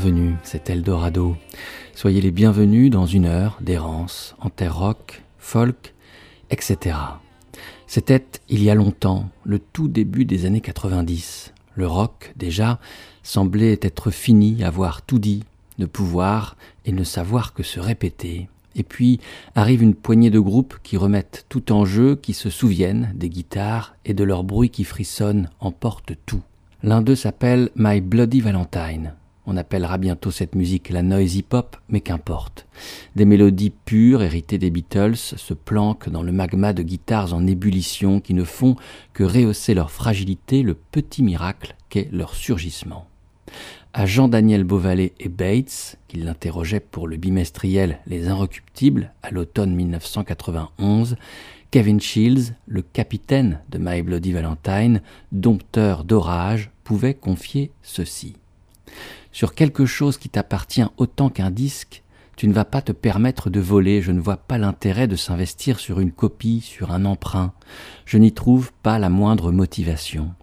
Bienvenus, c'est Eldorado. Soyez les bienvenus dans une heure d'errance en terre rock, folk, etc. C'était il y a longtemps, le tout début des années 90. Le rock, déjà, semblait être fini, avoir tout dit, ne pouvoir et ne savoir que se répéter. Et puis arrive une poignée de groupes qui remettent tout en jeu, qui se souviennent des guitares et de leur bruit qui frissonne, emporte tout. L'un d'eux s'appelle My Bloody Valentine. On appellera bientôt cette musique la noisy pop, mais qu'importe. Des mélodies pures, héritées des Beatles, se planquent dans le magma de guitares en ébullition qui ne font que rehausser leur fragilité, le petit miracle qu'est leur surgissement. À Jean-Daniel Beauvalet et Bates, qui l'interrogeaient pour le bimestriel Les Inrecuptibles à l'automne 1991, Kevin Shields, le capitaine de My Bloody Valentine, dompteur d'orage, pouvait confier ceci. Sur quelque chose qui t'appartient autant qu'un disque, tu ne vas pas te permettre de voler, je ne vois pas l'intérêt de s'investir sur une copie, sur un emprunt, je n'y trouve pas la moindre motivation.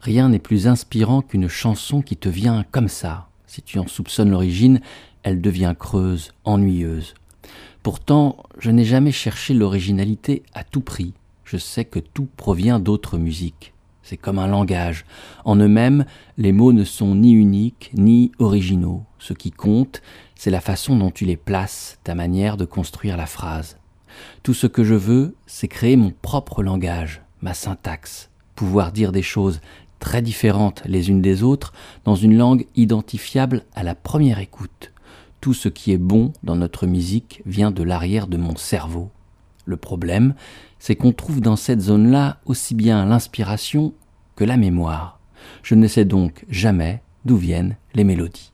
Rien n'est plus inspirant qu'une chanson qui te vient comme ça. Si tu en soupçonnes l'origine, elle devient creuse, ennuyeuse. Pourtant, je n'ai jamais cherché l'originalité à tout prix. Je sais que tout provient d'autres musiques. C'est comme un langage. En eux-mêmes, les mots ne sont ni uniques ni originaux. Ce qui compte, c'est la façon dont tu les places, ta manière de construire la phrase. Tout ce que je veux, c'est créer mon propre langage, ma syntaxe, pouvoir dire des choses très différentes les unes des autres dans une langue identifiable à la première écoute tout ce qui est bon dans notre musique vient de l'arrière de mon cerveau. Le problème, c'est qu'on trouve dans cette zone-là aussi bien l'inspiration que la mémoire. Je ne sais donc jamais d'où viennent les mélodies.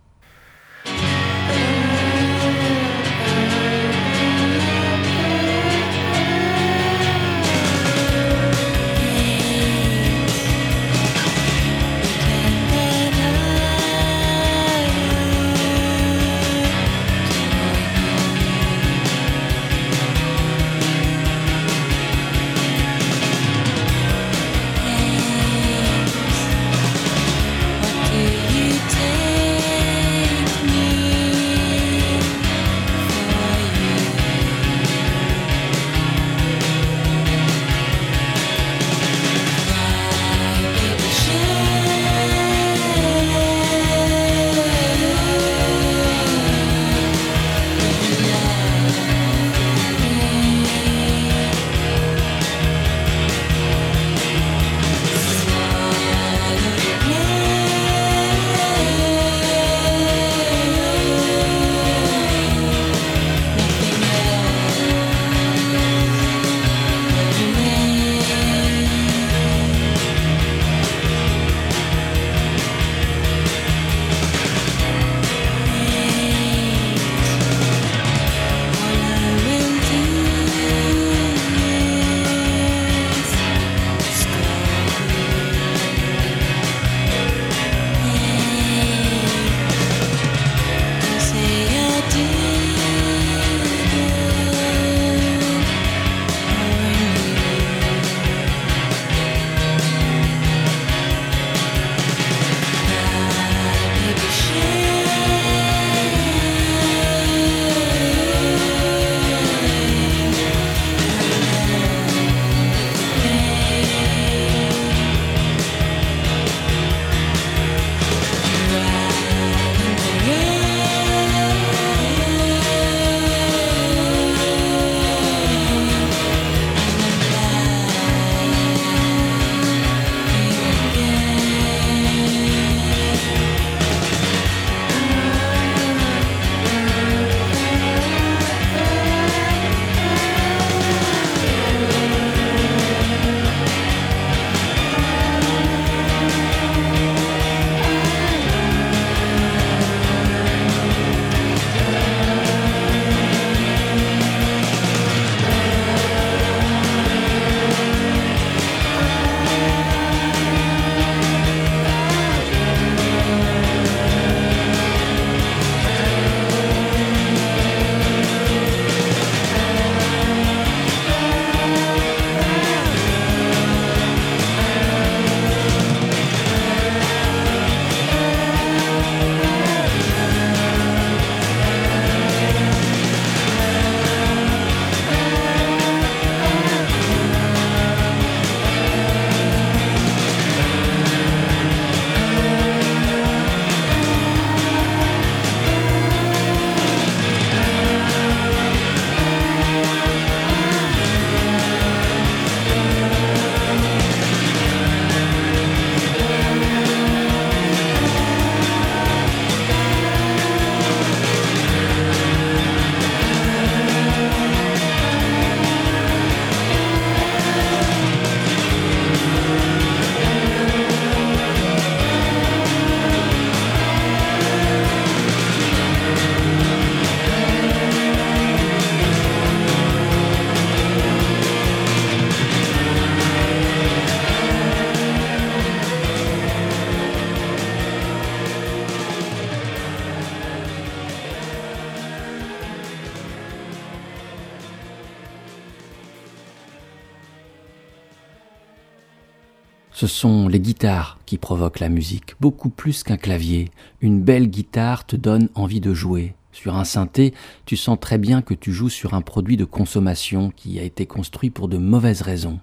Ce sont les guitares qui provoquent la musique, beaucoup plus qu'un clavier. Une belle guitare te donne envie de jouer. Sur un synthé, tu sens très bien que tu joues sur un produit de consommation qui a été construit pour de mauvaises raisons.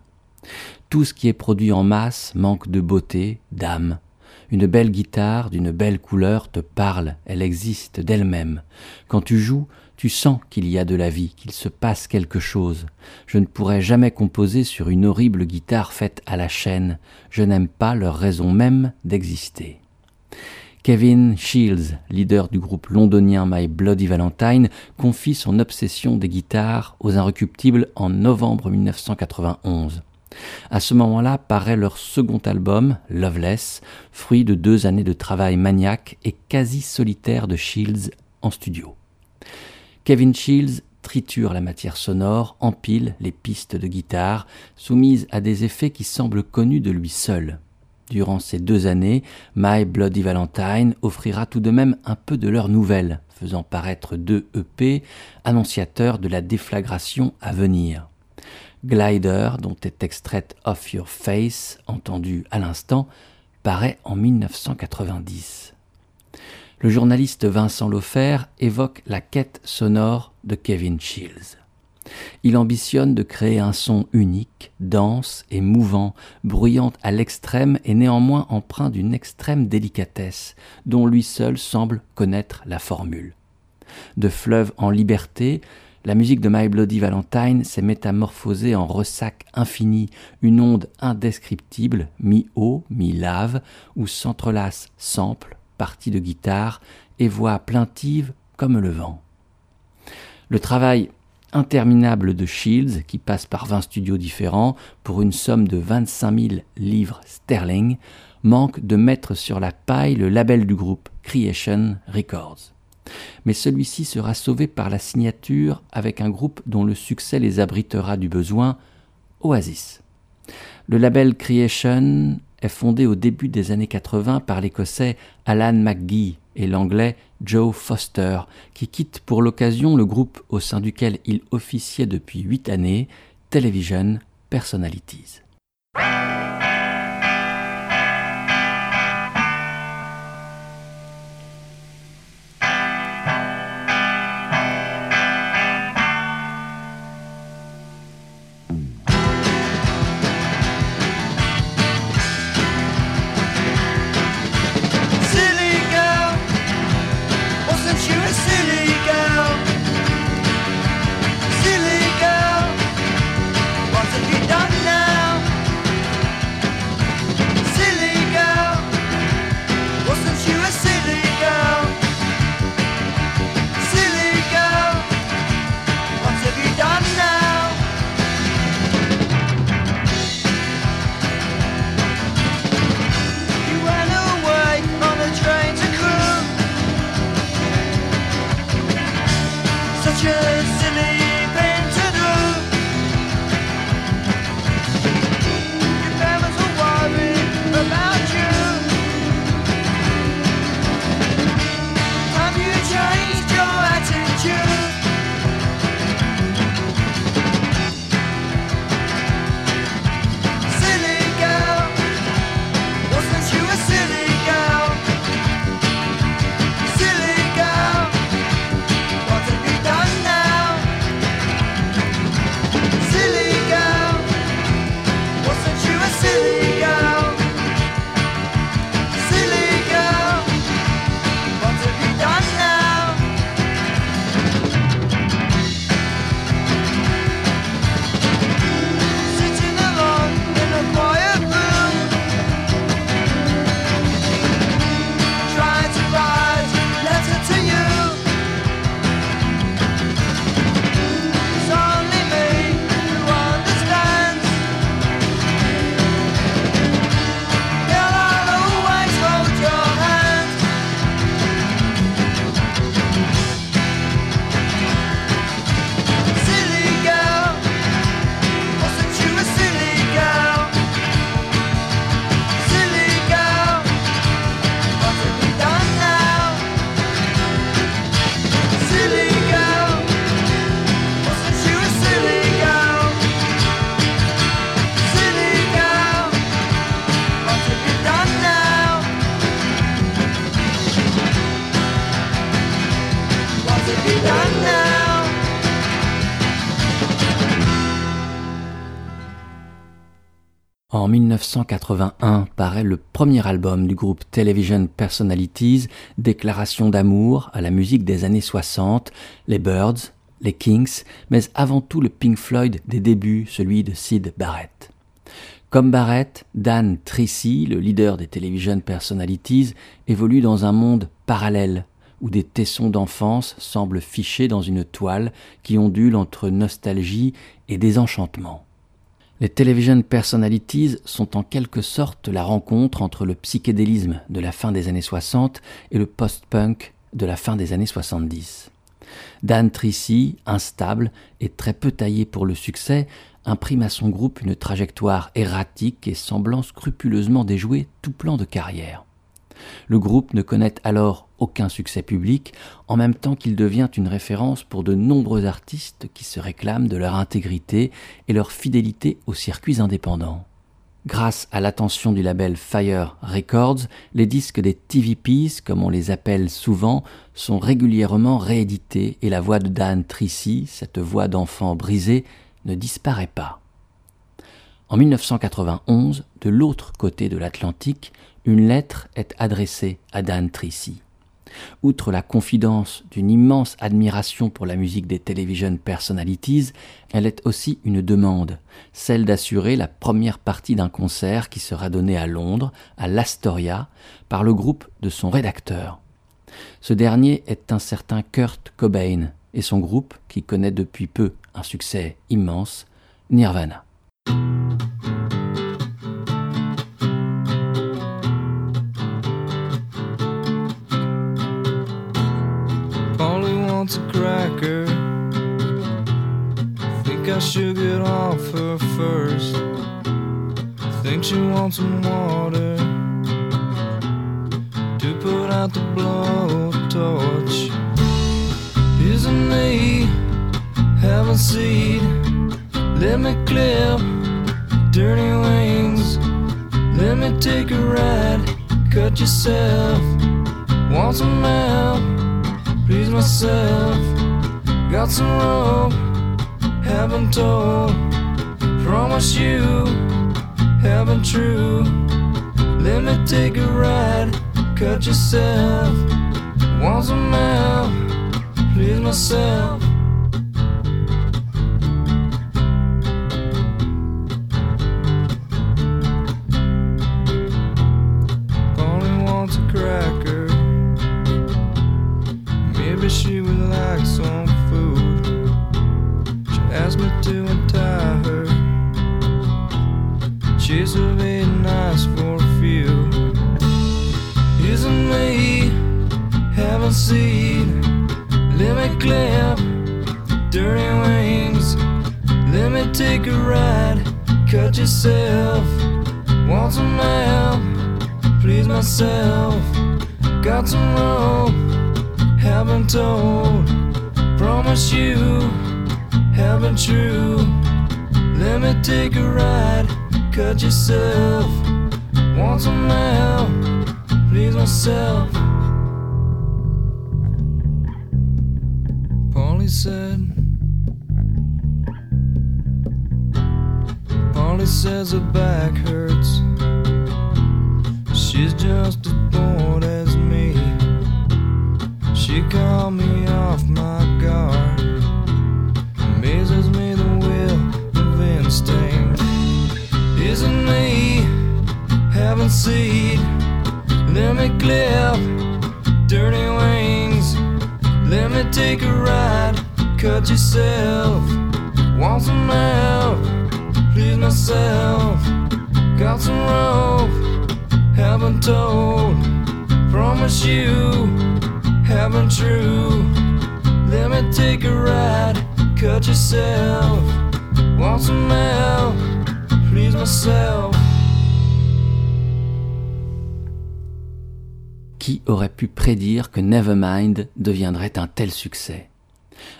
Tout ce qui est produit en masse manque de beauté, d'âme. Une belle guitare d'une belle couleur te parle, elle existe d'elle-même. Quand tu joues, tu sens qu'il y a de la vie, qu'il se passe quelque chose. Je ne pourrais jamais composer sur une horrible guitare faite à la chaîne. Je n'aime pas leur raison même d'exister. Kevin Shields, leader du groupe londonien My Bloody Valentine, confie son obsession des guitares aux Inrecuptibles en novembre 1991. À ce moment-là paraît leur second album, Loveless, fruit de deux années de travail maniaque et quasi solitaire de Shields en studio. Kevin Shields triture la matière sonore, empile les pistes de guitare, soumises à des effets qui semblent connus de lui seul. Durant ces deux années, My Bloody Valentine offrira tout de même un peu de leur nouvelle, faisant paraître deux EP annonciateurs de la déflagration à venir. Glider, dont est extraite Off Your Face, entendue à l'instant, paraît en 1990 le journaliste Vincent Lofer évoque la quête sonore de Kevin Shields. Il ambitionne de créer un son unique, dense et mouvant, bruyant à l'extrême et néanmoins empreint d'une extrême délicatesse, dont lui seul semble connaître la formule. De fleuve en liberté, la musique de My Bloody Valentine s'est métamorphosée en ressac infini, une onde indescriptible, mi-eau, mi-lave, où s'entrelacent samples, partie de guitare et voix plaintive comme le vent. Le travail interminable de Shields, qui passe par 20 studios différents pour une somme de 25 000 livres sterling, manque de mettre sur la paille le label du groupe Creation Records. Mais celui-ci sera sauvé par la signature avec un groupe dont le succès les abritera du besoin, Oasis. Le label Creation est fondé au début des années 80 par l'Écossais Alan McGee et l'Anglais Joe Foster, qui quittent pour l'occasion le groupe au sein duquel il officiait depuis huit années, Television Personalities. 1981 paraît le premier album du groupe Television Personalities, Déclaration d'amour à la musique des années 60, les Birds, les Kings, mais avant tout le Pink Floyd des débuts, celui de Sid Barrett. Comme Barrett, Dan Tracy, le leader des Television Personalities, évolue dans un monde parallèle où des tessons d'enfance semblent fichés dans une toile qui ondule entre nostalgie et désenchantement. Les television personalities sont en quelque sorte la rencontre entre le psychédélisme de la fin des années 60 et le post-punk de la fin des années 70. Dan Tracy, instable et très peu taillé pour le succès, imprime à son groupe une trajectoire erratique et semblant scrupuleusement déjouer tout plan de carrière. Le groupe ne connaît alors aucun succès public, en même temps qu'il devient une référence pour de nombreux artistes qui se réclament de leur intégrité et leur fidélité aux circuits indépendants. Grâce à l'attention du label Fire Records, les disques des TVPs, comme on les appelle souvent, sont régulièrement réédités et la voix de Dan Tracy, cette voix d'enfant brisée, ne disparaît pas. En 1991, de l'autre côté de l'Atlantique, une lettre est adressée à Dan Tracy. Outre la confidence d'une immense admiration pour la musique des television personalities, elle est aussi une demande, celle d'assurer la première partie d'un concert qui sera donné à Londres, à l'Astoria, par le groupe de son rédacteur. Ce dernier est un certain Kurt Cobain et son groupe, qui connaît depuis peu un succès immense, Nirvana. Wants a cracker. Think I should get off her first. Think she wants some water to put out the blowtorch. Isn't me have a seat? Let me clip dirty wings. Let me take a ride. Cut yourself. Want some help? please myself. Got some love, haven't told. Promise you, haven't true. Let me take a ride, cut yourself. Once a map, please myself. what's wrong. Haven't told, promise you, haven't true. Let me take a ride, cut yourself. Want some help, please myself. Polly said. Polly says her back hurts. She's just a she called me off my guard. Amazes me the will of instinct. Isn't me having seed? Let me clip dirty wings. Let me take a ride. Cut yourself. Want some help? Please myself. Got some rope. Haven't told. Promise you. Qui aurait pu prédire que Nevermind deviendrait un tel succès?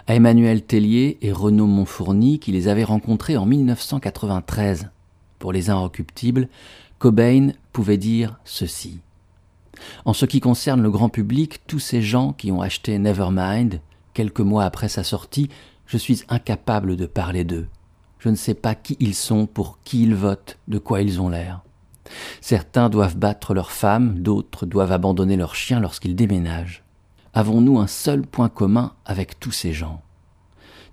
À Emmanuel Tellier et Renaud Montfourny, qui les avaient rencontrés en 1993 pour Les Inrecuptibles, Cobain pouvait dire ceci. En ce qui concerne le grand public, tous ces gens qui ont acheté Nevermind, quelques mois après sa sortie, je suis incapable de parler d'eux. Je ne sais pas qui ils sont, pour qui ils votent, de quoi ils ont l'air. Certains doivent battre leurs femmes, d'autres doivent abandonner leurs chiens lorsqu'ils déménagent. Avons-nous un seul point commun avec tous ces gens?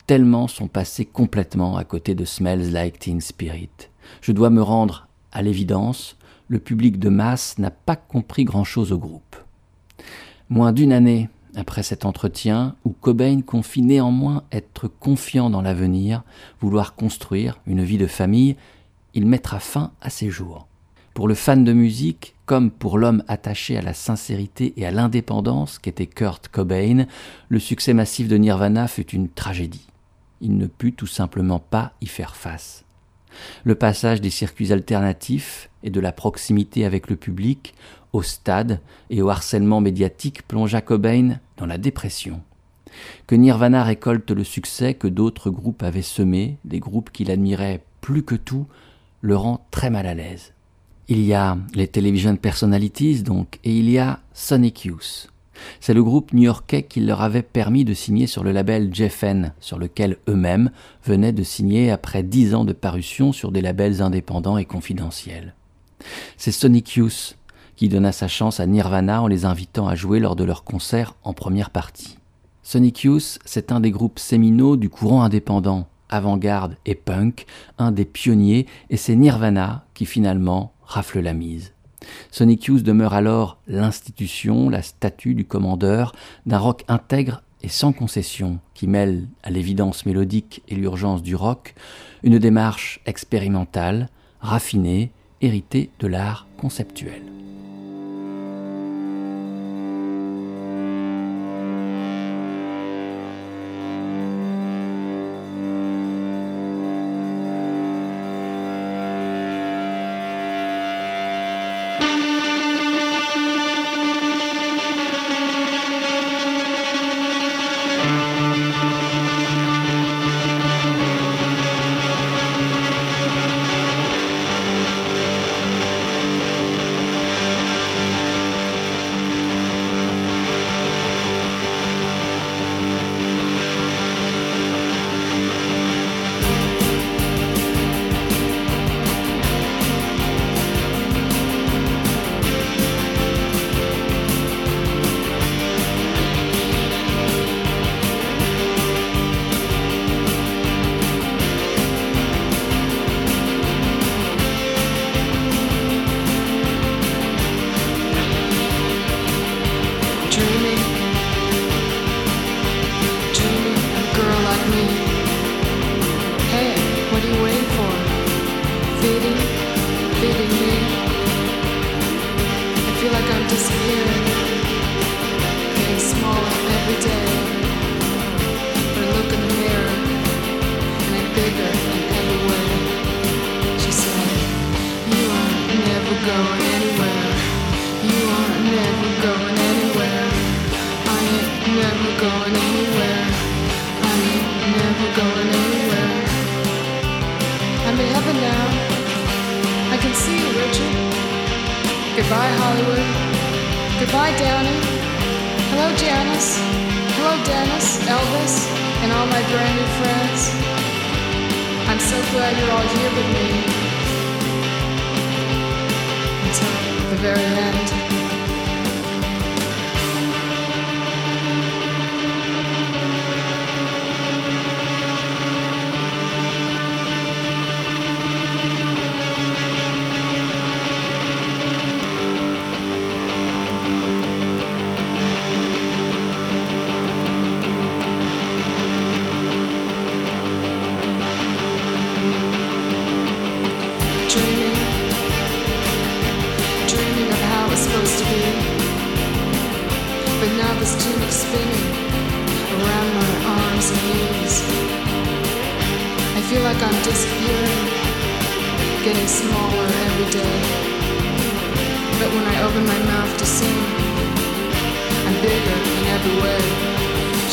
Tellement sont passés complètement à côté de Smells Like Teen Spirit. Je dois me rendre à l'évidence, le public de masse n'a pas compris grand-chose au groupe. Moins d'une année après cet entretien, où Cobain confie néanmoins être confiant dans l'avenir, vouloir construire une vie de famille, il mettra fin à ses jours. Pour le fan de musique, comme pour l'homme attaché à la sincérité et à l'indépendance qu'était Kurt Cobain, le succès massif de Nirvana fut une tragédie. Il ne put tout simplement pas y faire face. Le passage des circuits alternatifs et de la proximité avec le public au stade et au harcèlement médiatique plongea Cobain dans la dépression. Que Nirvana récolte le succès que d'autres groupes avaient semé, des groupes qu'il admirait plus que tout, le rend très mal à l'aise. Il y a les television personalities donc, et il y a Sonic Youth. C'est le groupe new-yorkais qui leur avait permis de signer sur le label Jeffen, sur lequel eux-mêmes venaient de signer après dix ans de parution sur des labels indépendants et confidentiels. C'est Sonic Youth qui donna sa chance à Nirvana en les invitant à jouer lors de leur concert en première partie. Sonic Youth, c'est un des groupes séminaux du courant indépendant, avant-garde et punk, un des pionniers, et c'est Nirvana qui finalement rafle la mise. Sonic Youth demeure alors l'institution, la statue du commandeur d'un rock intègre et sans concession, qui mêle à l'évidence mélodique et l'urgence du rock une démarche expérimentale, raffinée, héritée de l'art conceptuel. his tunic spinning around my arms and knees. I feel like I'm disappearing, getting smaller every day. But when I open my mouth to sing, I'm bigger in every way.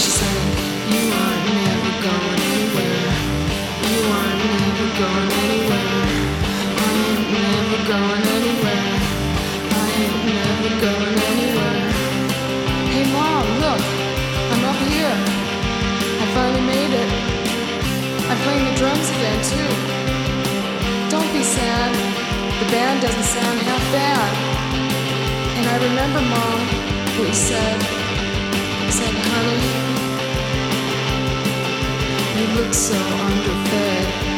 She said, You aren't never going anywhere. You aren't never going anywhere. I ain't never going anywhere. I ain't never going anywhere. Playing the drums again too. Don't be sad. The band doesn't sound half bad. And I remember Mom, who said, said, honey, you look so underfed.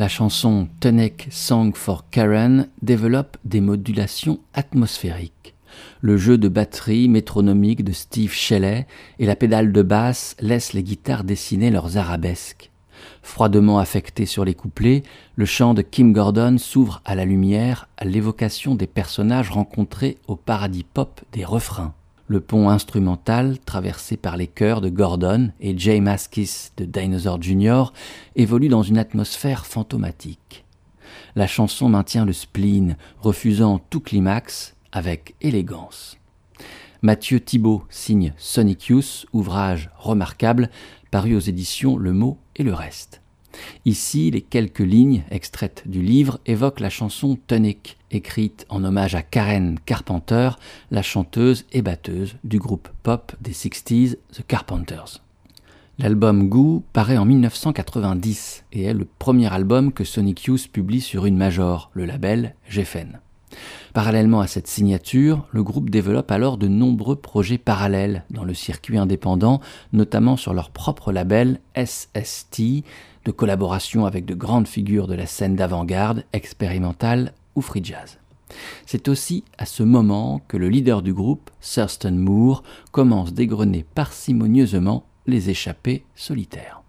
La chanson Tonic Song for Karen développe des modulations atmosphériques. Le jeu de batterie métronomique de Steve Shelley et la pédale de basse laissent les guitares dessiner leurs arabesques. Froidement affecté sur les couplets, le chant de Kim Gordon s'ouvre à la lumière à l'évocation des personnages rencontrés au paradis pop des refrains. Le pont instrumental, traversé par les chœurs de Gordon et Jay Maskis de Dinosaur Jr., évolue dans une atmosphère fantomatique. La chanson maintient le spleen, refusant tout climax avec élégance. Mathieu Thibault signe Sonic Youth, ouvrage remarquable, paru aux éditions Le Mot et le Reste. Ici, les quelques lignes extraites du livre évoquent la chanson Tonic, écrite en hommage à Karen Carpenter, la chanteuse et batteuse du groupe pop des 60s The Carpenters. L'album Goo paraît en 1990 et est le premier album que Sonic Youth publie sur une major, le label Geffen. Parallèlement à cette signature, le groupe développe alors de nombreux projets parallèles dans le circuit indépendant, notamment sur leur propre label SST, de collaboration avec de grandes figures de la scène d'avant-garde, expérimentale ou free jazz. C'est aussi à ce moment que le leader du groupe, Thurston Moore, commence d'égrener parcimonieusement les échappées solitaires.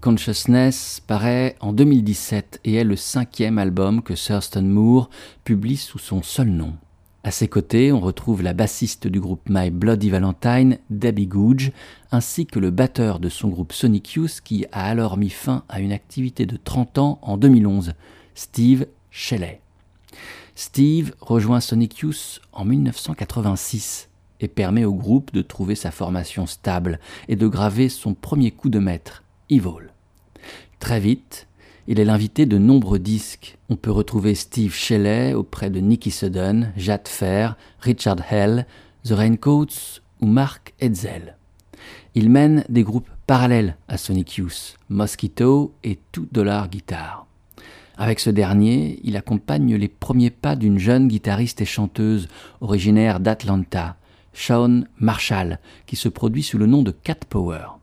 Consciousness paraît en 2017 et est le cinquième album que Thurston Moore publie sous son seul nom. À ses côtés, on retrouve la bassiste du groupe My Bloody Valentine, Debbie Googe, ainsi que le batteur de son groupe Sonic Youth qui a alors mis fin à une activité de 30 ans en 2011, Steve Shelley. Steve rejoint Sonic Youth en 1986 et permet au groupe de trouver sa formation stable et de graver son premier coup de maître, Evil. Très vite, il est l'invité de nombreux disques. On peut retrouver Steve Shelley auprès de Nicky Sudden, Jad Fair, Richard Hell, The Raincoats ou Mark Hetzel. Il mène des groupes parallèles à Sonic Youth, Mosquito et Two Dollar Guitar. Avec ce dernier, il accompagne les premiers pas d'une jeune guitariste et chanteuse originaire d'Atlanta, Shawn Marshall, qui se produit sous le nom de Cat Power.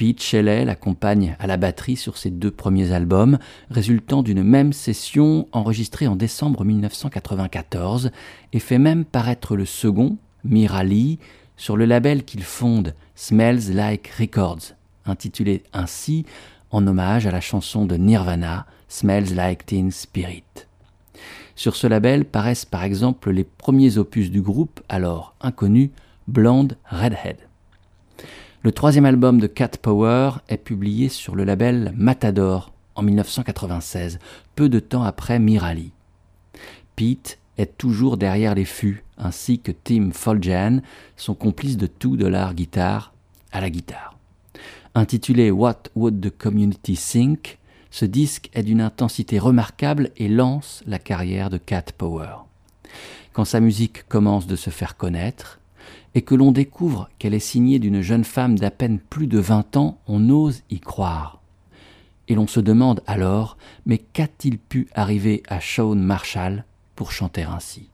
Pete Shelley l'accompagne à la batterie sur ses deux premiers albums, résultant d'une même session enregistrée en décembre 1994 et fait même paraître le second, Mirali, sur le label qu'il fonde, Smells Like Records, intitulé ainsi en hommage à la chanson de Nirvana, Smells Like Teen Spirit. Sur ce label paraissent par exemple les premiers opus du groupe, alors inconnu, Blonde Redhead. Le troisième album de Cat Power est publié sur le label Matador en 1996, peu de temps après Mirali. Pete est toujours derrière les fûts, ainsi que Tim Foljan, son complice de tout de l'art guitare à la guitare. Intitulé What Would the Community Think, ce disque est d'une intensité remarquable et lance la carrière de Cat Power. Quand sa musique commence de se faire connaître, et que l'on découvre qu'elle est signée d'une jeune femme d'à peine plus de 20 ans, on ose y croire. Et l'on se demande alors, mais qu'a-t-il pu arriver à Shawn Marshall pour chanter ainsi?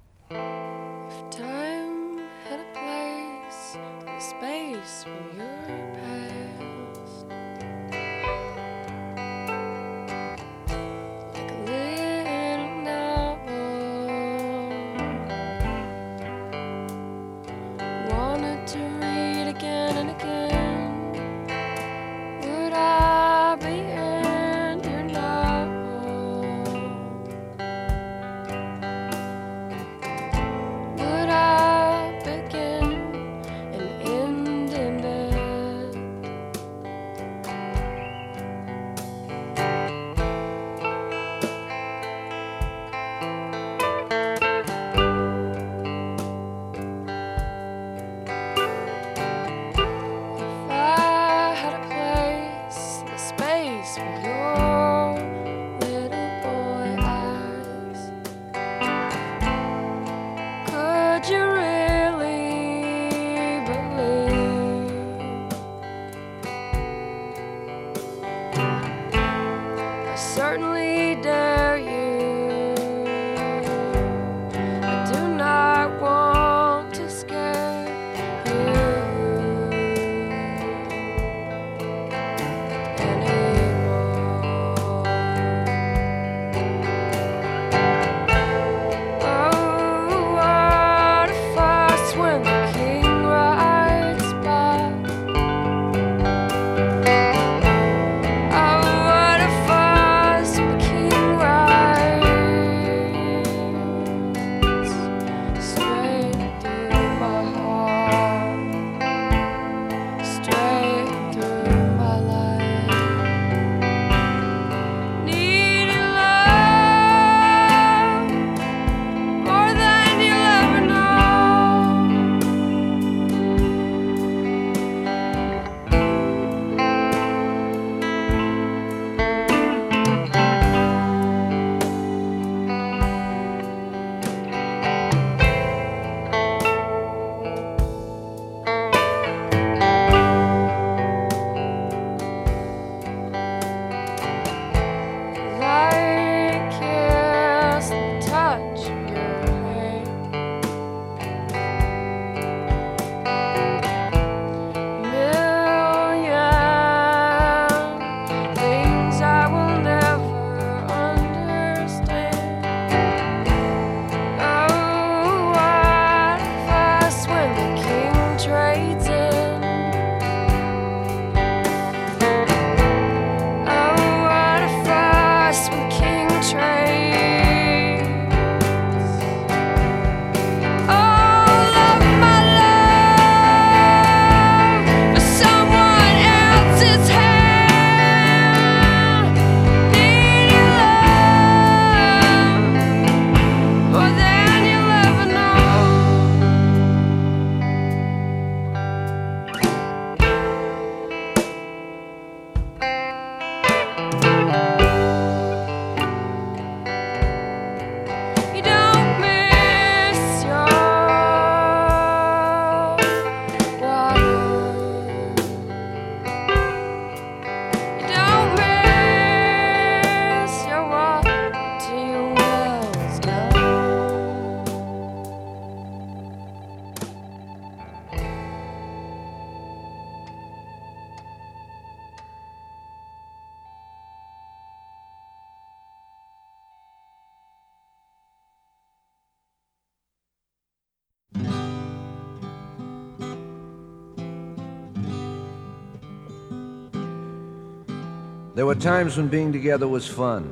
Times when being together was fun,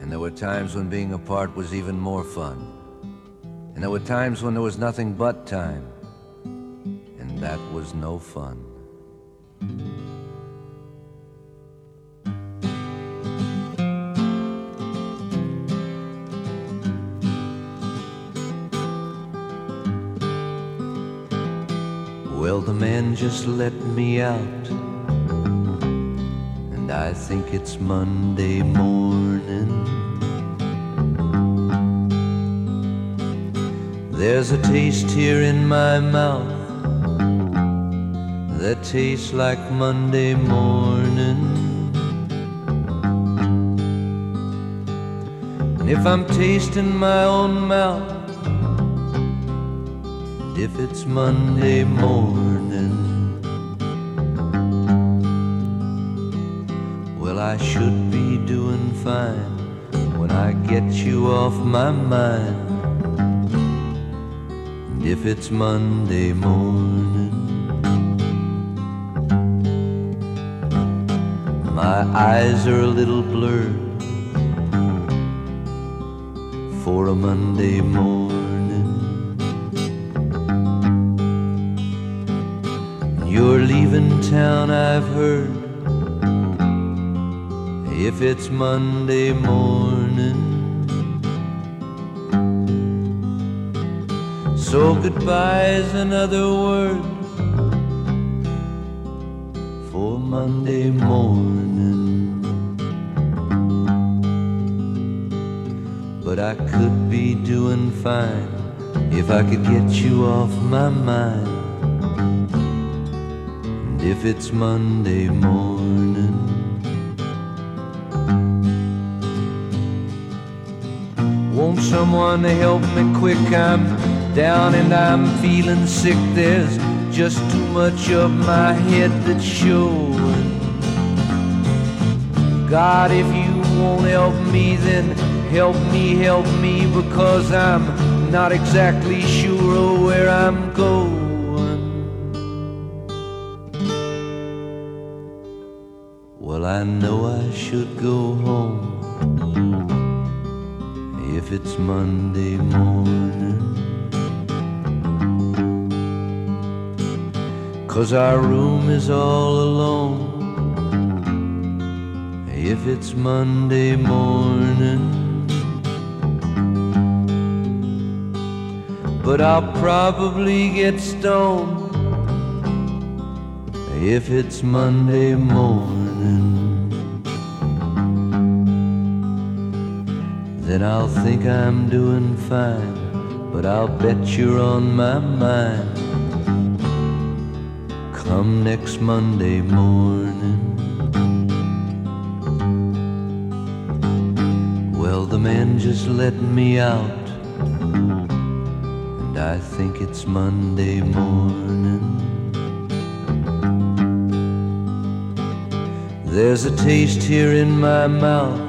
and there were times when being apart was even more fun. And there were times when there was nothing but time, and that was no fun. Well, the man just let me out, and I think it's Monday morning. There's a taste here in my mouth that tastes like Monday morning. And if I'm tasting my own mouth, if it's Monday morning, I should be doing fine when I get you off my mind. And if it's Monday morning, my eyes are a little blurred for a Monday morning. You're leaving town, I've heard. If it's Monday morning, so goodbye's another word for Monday morning. But I could be doing fine if I could get you off my mind. And if it's Monday morning, someone help me quick? I'm down and I'm feeling sick. There's just too much of my head that's showing. God, if you won't help me, then help me, help me, because I'm not exactly sure of where I'm going. Well, I know I should go home if it's Monday morning. Cause our room is all alone if it's Monday morning. But I'll probably get stoned if it's Monday morning. Then I'll think I'm doing fine, but I'll bet you're on my mind. Come next Monday morning. Well, the man just let me out, and I think it's Monday morning. There's a taste here in my mouth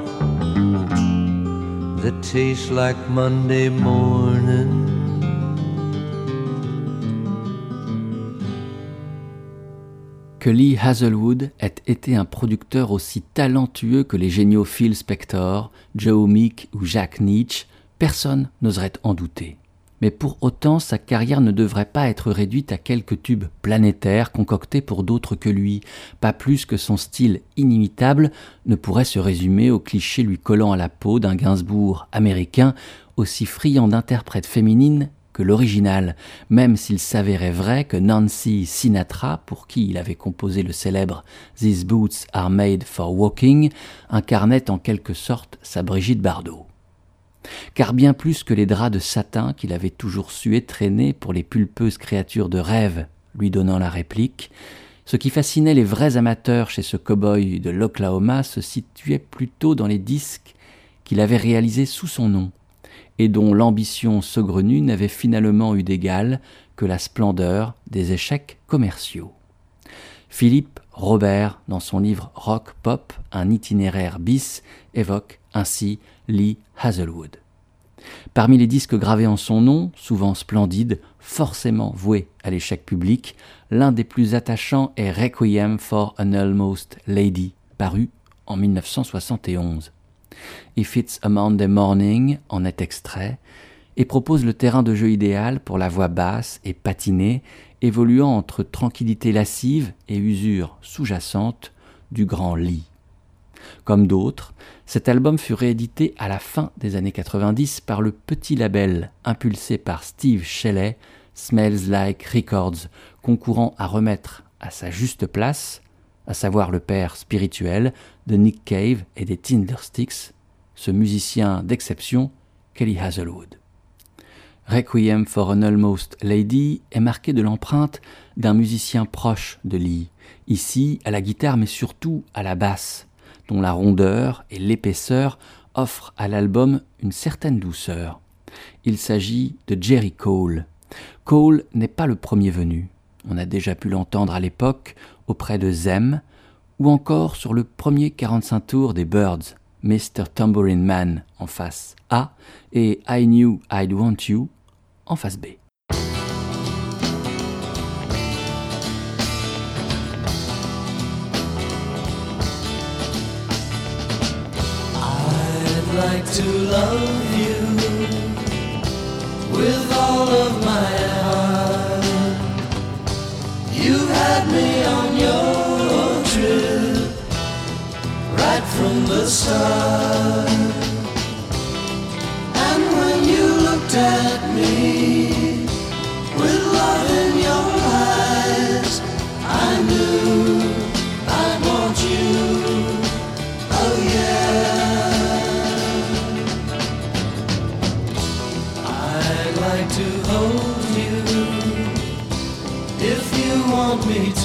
Que Lee Hazelwood ait été un producteur aussi talentueux que les géniaux Phil Spector, Joe Meek ou Jack Nietzsche, personne n'oserait en douter. Mais pour autant, sa carrière ne devrait pas être réduite à quelques tubes planétaires concoctés pour d'autres que lui, pas plus que son style inimitable ne pourrait se résumer au cliché lui collant à la peau d'un Gainsbourg américain aussi friand d'interprètes féminines que l'original, même s'il s'avérait vrai que Nancy Sinatra, pour qui il avait composé le célèbre These Boots Are Made for Walking, incarnait en quelque sorte sa Brigitte Bardot car bien plus que les draps de satin qu'il avait toujours su étreiner pour les pulpeuses créatures de rêve lui donnant la réplique, ce qui fascinait les vrais amateurs chez ce cow-boy de l'Oklahoma se situait plutôt dans les disques qu'il avait réalisés sous son nom, et dont l'ambition saugrenue n'avait finalement eu d'égal que la splendeur des échecs commerciaux. Philippe Robert, dans son livre Rock Pop, un itinéraire bis, évoque ainsi Lee Hazelwood. Parmi les disques gravés en son nom, souvent splendides, forcément voués à l'échec public, l'un des plus attachants est Requiem for an Almost Lady paru en 1971. If It's a Monday Morning en est extrait et propose le terrain de jeu idéal pour la voix basse et patinée, évoluant entre tranquillité lascive et usure sous-jacente du grand lit. Comme d'autres, cet album fut réédité à la fin des années 90 par le petit label impulsé par Steve Shelley, Smells Like Records, concourant à remettre à sa juste place, à savoir le père spirituel de Nick Cave et des Tindersticks, ce musicien d'exception, Kelly Hazelwood. Requiem for an Almost Lady est marqué de l'empreinte d'un musicien proche de Lee, ici à la guitare mais surtout à la basse, dont la rondeur et l'épaisseur offrent à l'album une certaine douceur. Il s'agit de Jerry Cole. Cole n'est pas le premier venu. On a déjà pu l'entendre à l'époque auprès de Zem ou encore sur le premier 45 tours des Birds, Mr. Tambourine Man en face A et I Knew I'd Want You en face B. like to love you with all of my heart. You had me on your trip right from the start. And when you looked at me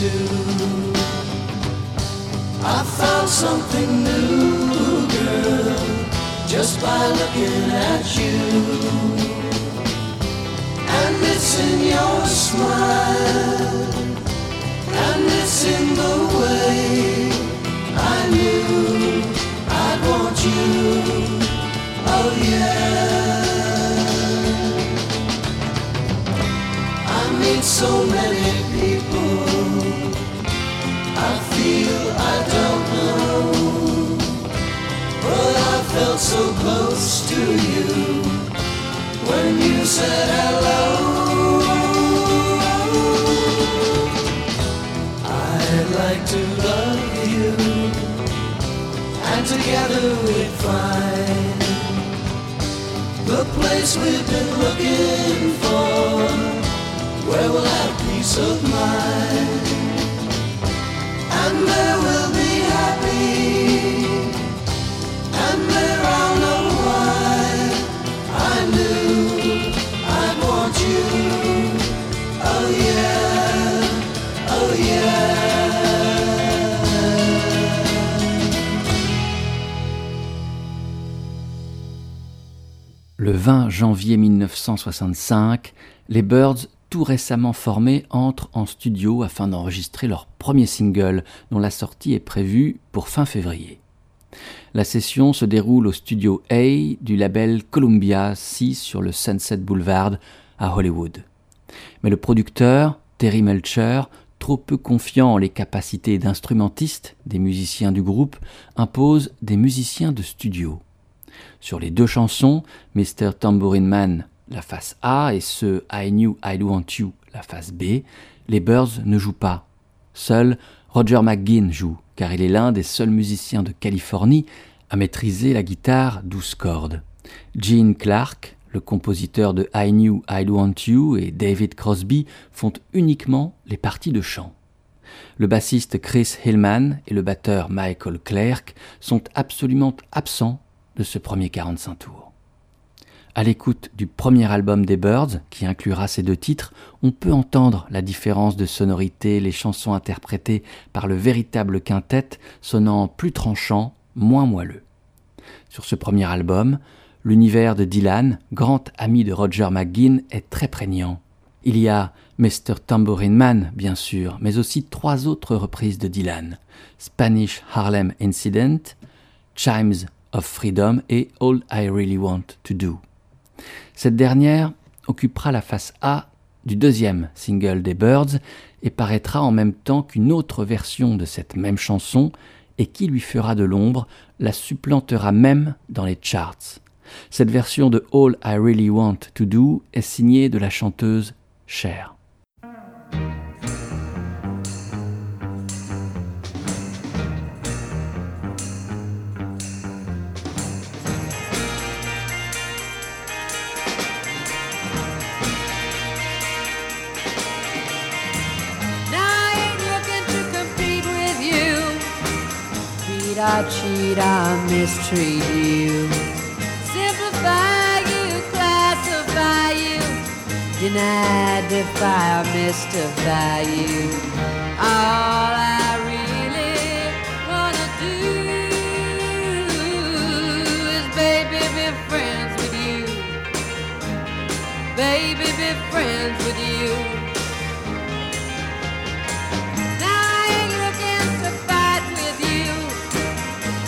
want me to. I found something new, girl, just by looking at you. And it's in your smile, and it's in the way I knew I'd want you. Oh yeah. I meet so many so close to you when you said hello. I'd like to love you, and together we'd find the place we've been looking for, where we'll have peace of mind, and there we'll be Le 20 janvier 1965, les Birds, tout récemment formés, entrent en studio afin d'enregistrer leur premier single, dont la sortie est prévue pour fin février. La session se déroule au studio A du label Columbia 6 sur le Sunset Boulevard à Hollywood. Mais le producteur, Terry Melcher, trop peu confiant en les capacités d'instrumentiste des musiciens du groupe, impose des musiciens de studio. Sur les deux chansons, Mr. Tambourine Man, la face A, et ce I Knew I'd Want You, la face B, les Birds ne jouent pas. Seul Roger McGuinn joue, car il est l'un des seuls musiciens de Californie à maîtriser la guitare 12 cordes. Gene Clark, le compositeur de I Knew I'd Want You, et David Crosby font uniquement les parties de chant. Le bassiste Chris Hillman et le batteur Michael Clark sont absolument absents de ce premier 45 tours. À l'écoute du premier album des Birds, qui inclura ces deux titres, on peut entendre la différence de sonorité, les chansons interprétées par le véritable quintet sonnant plus tranchant, moins moelleux. Sur ce premier album, l'univers de Dylan, grand ami de Roger McGuinn, est très prégnant. Il y a Mr. Tambourine Man, bien sûr, mais aussi trois autres reprises de Dylan. Spanish Harlem Incident, Chimes of Freedom et All I Really Want to Do. Cette dernière occupera la face A du deuxième single des Birds et paraîtra en même temps qu'une autre version de cette même chanson, et qui lui fera de l'ombre, la supplantera même dans les charts. Cette version de All I Really Want to Do est signée de la chanteuse Cher. Or cheat I mistreat you. Simplify you, classify you. Deny, defy, mystify you. All I really wanna do is, baby, be friends with you. Baby, be friends with you.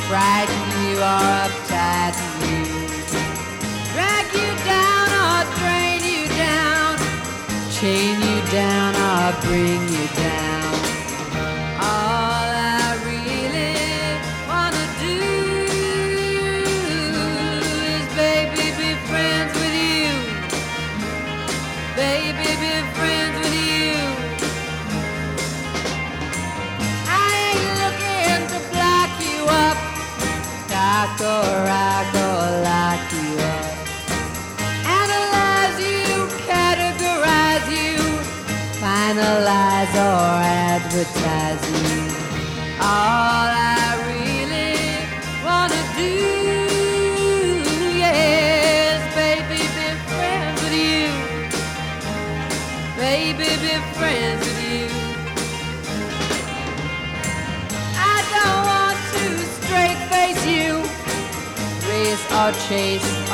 Frighten you or uptight you, drag you down or drain you down, chain you down or bring you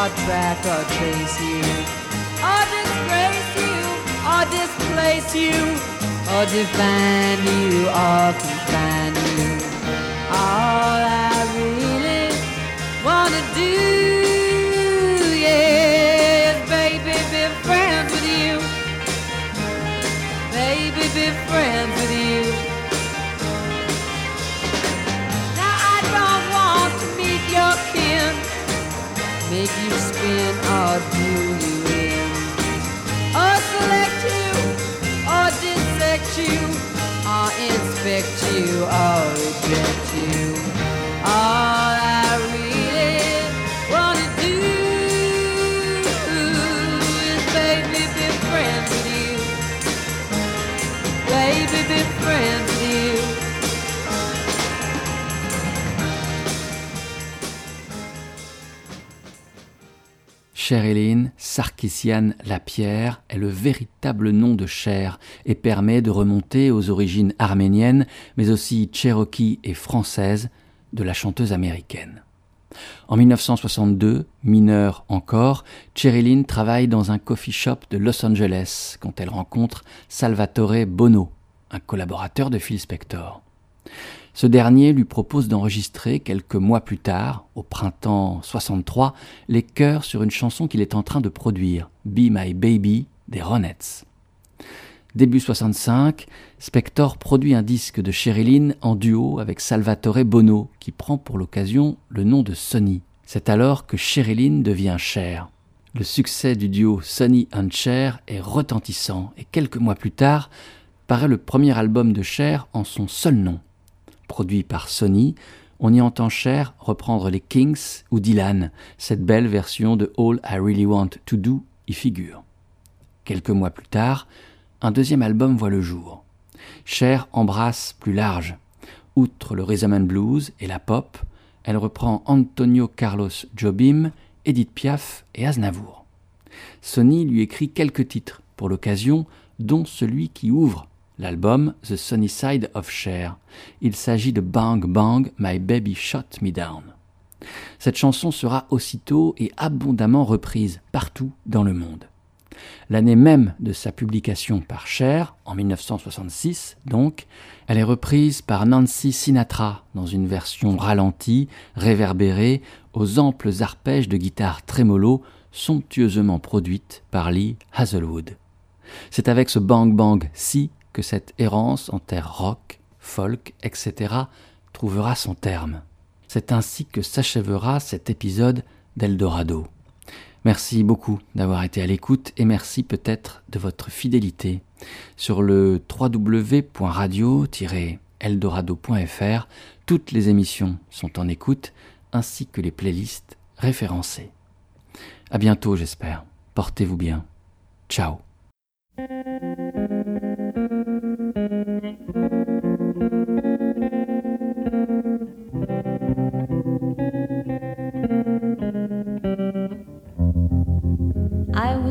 or track or trace you, or disgrace you. Or displace you, or define you. Or confine you. All I really wanna do, Cheryline Sarkissian Lapierre est le véritable nom de Cher et permet de remonter aux origines arméniennes, mais aussi cherokee et françaises de la chanteuse américaine. En 1962, mineure encore, Cheryline travaille dans un coffee shop de Los Angeles quand elle rencontre Salvatore Bono, un collaborateur de Phil Spector. Ce dernier lui propose d'enregistrer quelques mois plus tard, au printemps 63, les chœurs sur une chanson qu'il est en train de produire, Be My Baby des Ronettes. Début 65, Spector produit un disque de Cheryline en duo avec Salvatore Bono, qui prend pour l'occasion le nom de Sonny. C'est alors que Cheryline devient Cher. Le succès du duo Sonny and Cher est retentissant et quelques mois plus tard paraît le premier album de Cher en son seul nom. Produit par Sony, on y entend Cher reprendre les Kings ou Dylan. Cette belle version de All I Really Want to Do y figure. Quelques mois plus tard, un deuxième album voit le jour. Cher embrasse plus large. Outre le rhythm blues et la pop, elle reprend Antonio Carlos Jobim, Edith Piaf et Aznavour. Sony lui écrit quelques titres pour l'occasion, dont celui qui ouvre l'album The Sunny Side of Cher. Il s'agit de Bang Bang, My Baby Shot Me Down. Cette chanson sera aussitôt et abondamment reprise partout dans le monde. L'année même de sa publication par Cher, en 1966 donc, elle est reprise par Nancy Sinatra dans une version ralentie, réverbérée, aux amples arpèges de guitare trémolo, somptueusement produite par Lee Hazelwood. C'est avec ce bang bang si que cette errance en terre rock, folk, etc. trouvera son terme. C'est ainsi que s'achèvera cet épisode d'Eldorado. Merci beaucoup d'avoir été à l'écoute et merci peut-être de votre fidélité. Sur le www.radio-eldorado.fr, toutes les émissions sont en écoute ainsi que les playlists référencées. À bientôt, j'espère. Portez-vous bien. Ciao.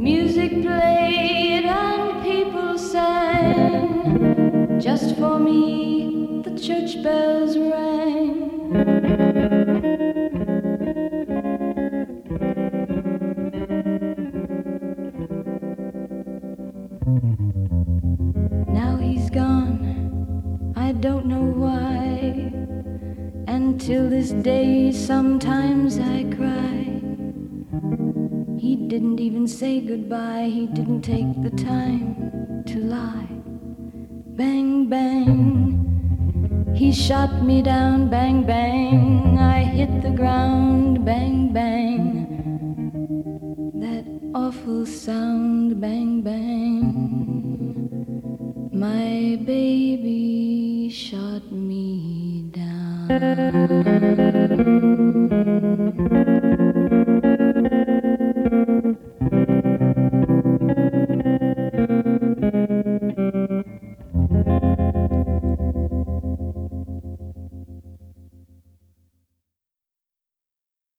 Music played and people sang just for me, the church bell. He didn't take the time to lie. Bang, bang. He shot me down, bang, bang.